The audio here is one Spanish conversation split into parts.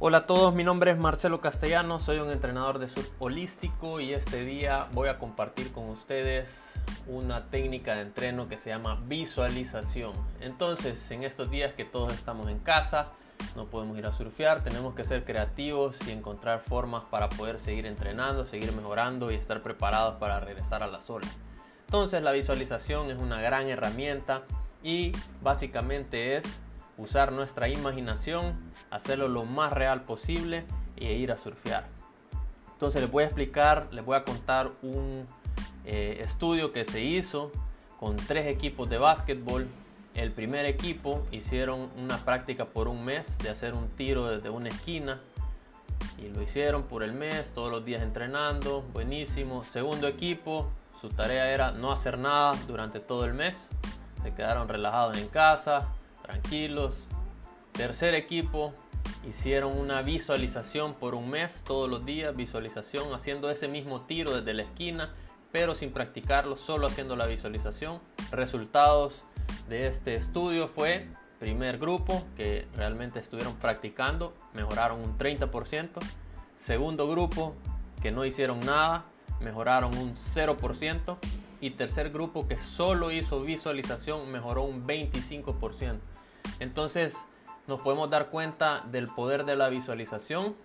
Hola a todos, mi nombre es Marcelo Castellano, soy un entrenador de surf holístico y este día voy a compartir con ustedes una técnica de entreno que se llama visualización. Entonces, en estos días que todos estamos en casa, no podemos ir a surfear, tenemos que ser creativos y encontrar formas para poder seguir entrenando, seguir mejorando y estar preparados para regresar a las olas. Entonces, la visualización es una gran herramienta y básicamente es usar nuestra imaginación, hacerlo lo más real posible e ir a surfear. Entonces les voy a explicar, les voy a contar un eh, estudio que se hizo con tres equipos de básquetbol. El primer equipo hicieron una práctica por un mes de hacer un tiro desde una esquina y lo hicieron por el mes, todos los días entrenando, buenísimo. Segundo equipo, su tarea era no hacer nada durante todo el mes, se quedaron relajados en casa, tranquilos. Tercer equipo, hicieron una visualización por un mes, todos los días, visualización, haciendo ese mismo tiro desde la esquina, pero sin practicarlo, solo haciendo la visualización. Resultados de este estudio fue, primer grupo, que realmente estuvieron practicando, mejoraron un 30%. Segundo grupo, que no hicieron nada, mejoraron un 0%. Y tercer grupo, que solo hizo visualización, mejoró un 25%. Entonces nos podemos dar cuenta del poder de la visualización.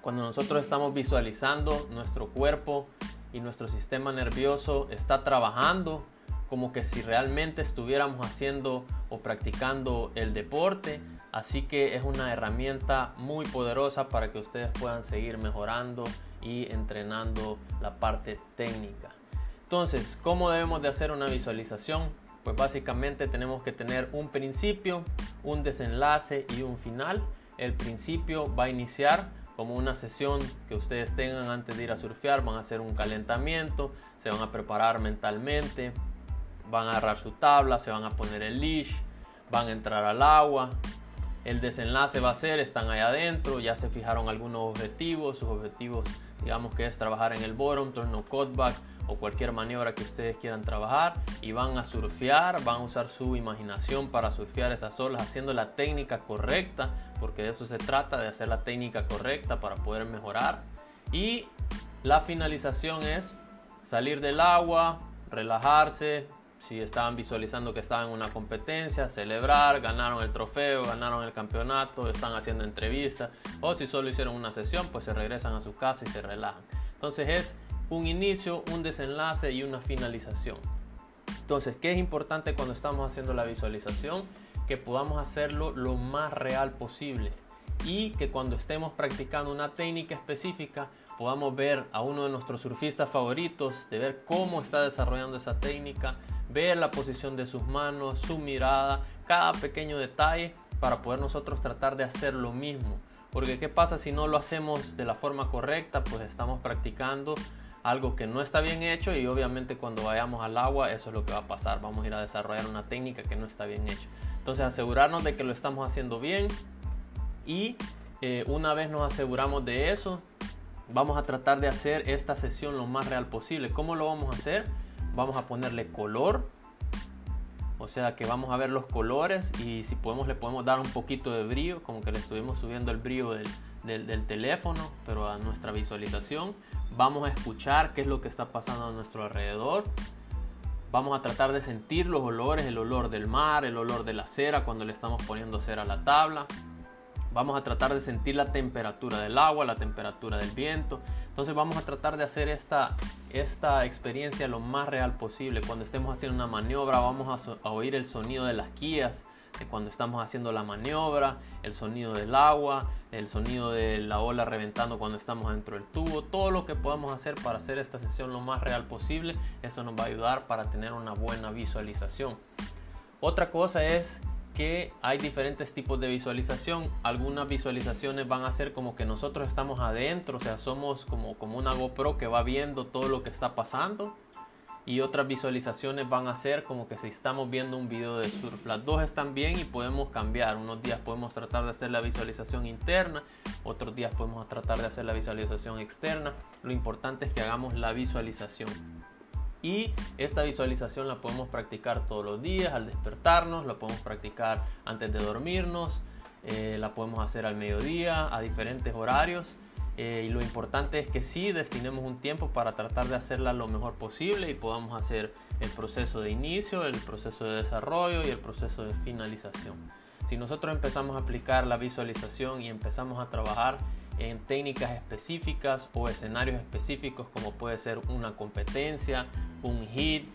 Cuando nosotros estamos visualizando, nuestro cuerpo y nuestro sistema nervioso está trabajando como que si realmente estuviéramos haciendo o practicando el deporte. Así que es una herramienta muy poderosa para que ustedes puedan seguir mejorando y entrenando la parte técnica. Entonces, ¿cómo debemos de hacer una visualización? Pues básicamente tenemos que tener un principio, un desenlace y un final. El principio va a iniciar como una sesión que ustedes tengan antes de ir a surfear, van a hacer un calentamiento, se van a preparar mentalmente, van a agarrar su tabla, se van a poner el leash, van a entrar al agua. El desenlace va a ser, están ahí adentro, ya se fijaron algunos objetivos, sus objetivos digamos que es trabajar en el bottom, turn no cutback, o cualquier maniobra que ustedes quieran trabajar y van a surfear, van a usar su imaginación para surfear esas olas haciendo la técnica correcta, porque de eso se trata, de hacer la técnica correcta para poder mejorar. Y la finalización es salir del agua, relajarse, si estaban visualizando que estaban en una competencia, celebrar, ganaron el trofeo, ganaron el campeonato, están haciendo entrevistas, o si solo hicieron una sesión, pues se regresan a su casa y se relajan. Entonces es un inicio, un desenlace y una finalización. Entonces, ¿qué es importante cuando estamos haciendo la visualización? Que podamos hacerlo lo más real posible y que cuando estemos practicando una técnica específica podamos ver a uno de nuestros surfistas favoritos, de ver cómo está desarrollando esa técnica, ver la posición de sus manos, su mirada, cada pequeño detalle para poder nosotros tratar de hacer lo mismo. Porque ¿qué pasa si no lo hacemos de la forma correcta? Pues estamos practicando algo que no está bien hecho y obviamente cuando vayamos al agua eso es lo que va a pasar. Vamos a ir a desarrollar una técnica que no está bien hecha. Entonces asegurarnos de que lo estamos haciendo bien y eh, una vez nos aseguramos de eso, vamos a tratar de hacer esta sesión lo más real posible. ¿Cómo lo vamos a hacer? Vamos a ponerle color. O sea que vamos a ver los colores y si podemos le podemos dar un poquito de brillo, como que le estuvimos subiendo el brillo del, del, teléfono, pero a nuestra visualización. Vamos a escuchar qué es lo que está pasando a nuestro alrededor. Vamos a tratar de sentir los olores, el olor del mar, el olor de la cera cuando le estamos poniendo cera a la tabla. Vamos a tratar de sentir la temperatura del agua, la temperatura del viento. Entonces vamos a tratar de hacer esta, esta experiencia lo más real posible. Cuando estemos haciendo una maniobra vamos a, oír el sonido de las guías, cuando estamos haciendo la maniobra, el sonido del agua, el sonido de la ola reventando cuando estamos dentro del tubo, todo lo que podamos hacer para hacer esta sesión lo más real posible, eso nos va a ayudar para tener una buena visualización. Otra cosa es que hay diferentes tipos de visualización. Algunas visualizaciones van a ser como que nosotros estamos adentro, o sea, somos como, como una GoPro que va viendo todo lo que está pasando y otras visualizaciones van a ser como que si estamos viendo un video de surf. Las dos están bien y podemos cambiar. Unos días podemos tratar de hacer la visualización interna, otros días podemos tratar de hacer la visualización externa. Lo importante es que hagamos la visualización. Y esta visualización la podemos practicar todos los días al despertarnos, la podemos practicar antes de dormirnos, eh, la podemos hacer al mediodía, a diferentes horarios. Eh, y lo importante es que sí destinemos un tiempo para tratar de hacerla lo mejor posible y podamos hacer el proceso de inicio, el proceso de desarrollo y el proceso de finalización. Si nosotros empezamos a aplicar la visualización y empezamos a trabajar en técnicas específicas o escenarios específicos como puede ser una competencia, un hit,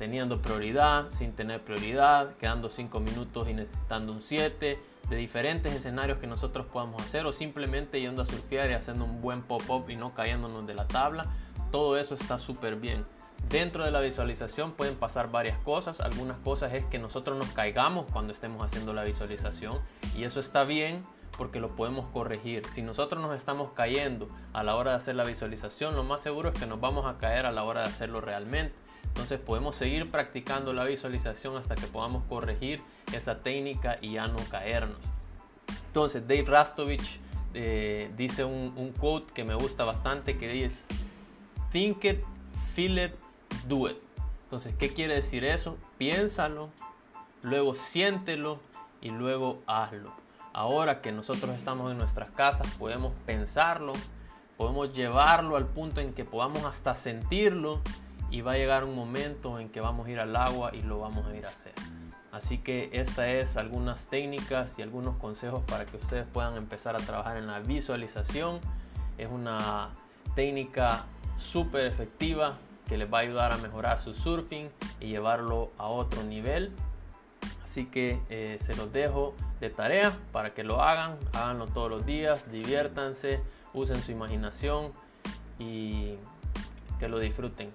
teniendo prioridad, sin tener prioridad, quedando 5 minutos y necesitando un 7, de diferentes escenarios que nosotros podamos hacer o simplemente yendo a surfear y haciendo un buen pop-up y no cayéndonos de la tabla, todo eso está súper bien. Dentro de la visualización pueden pasar varias cosas. Algunas cosas es que nosotros nos caigamos cuando estemos haciendo la visualización y eso está bien porque lo podemos corregir. Si nosotros nos estamos cayendo a la hora de hacer la visualización, lo más seguro es que nos vamos a caer a la hora de hacerlo realmente. Entonces podemos seguir practicando la visualización hasta que podamos corregir esa técnica y ya no caernos. Entonces Dave Rastovich eh, dice un, un quote que me gusta bastante que dice, think it, feel it, do it. Entonces, ¿qué quiere decir eso? Piénsalo, luego siéntelo y luego hazlo. Ahora que nosotros estamos en nuestras casas, podemos pensarlo, podemos llevarlo al punto en que podamos hasta sentirlo y va a llegar un momento en que vamos a ir al agua y lo vamos a ir a hacer. Así que esta es algunas técnicas y algunos consejos para que ustedes puedan empezar a trabajar en la visualización. Es una técnica súper efectiva que les va a ayudar a mejorar su surfing y llevarlo a otro nivel. Así que eh, se los dejo de tarea para que lo hagan, háganlo todos los días, diviértanse, usen su imaginación y que lo disfruten.